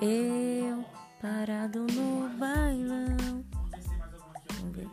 Eu parado no bailão. Vamos ver.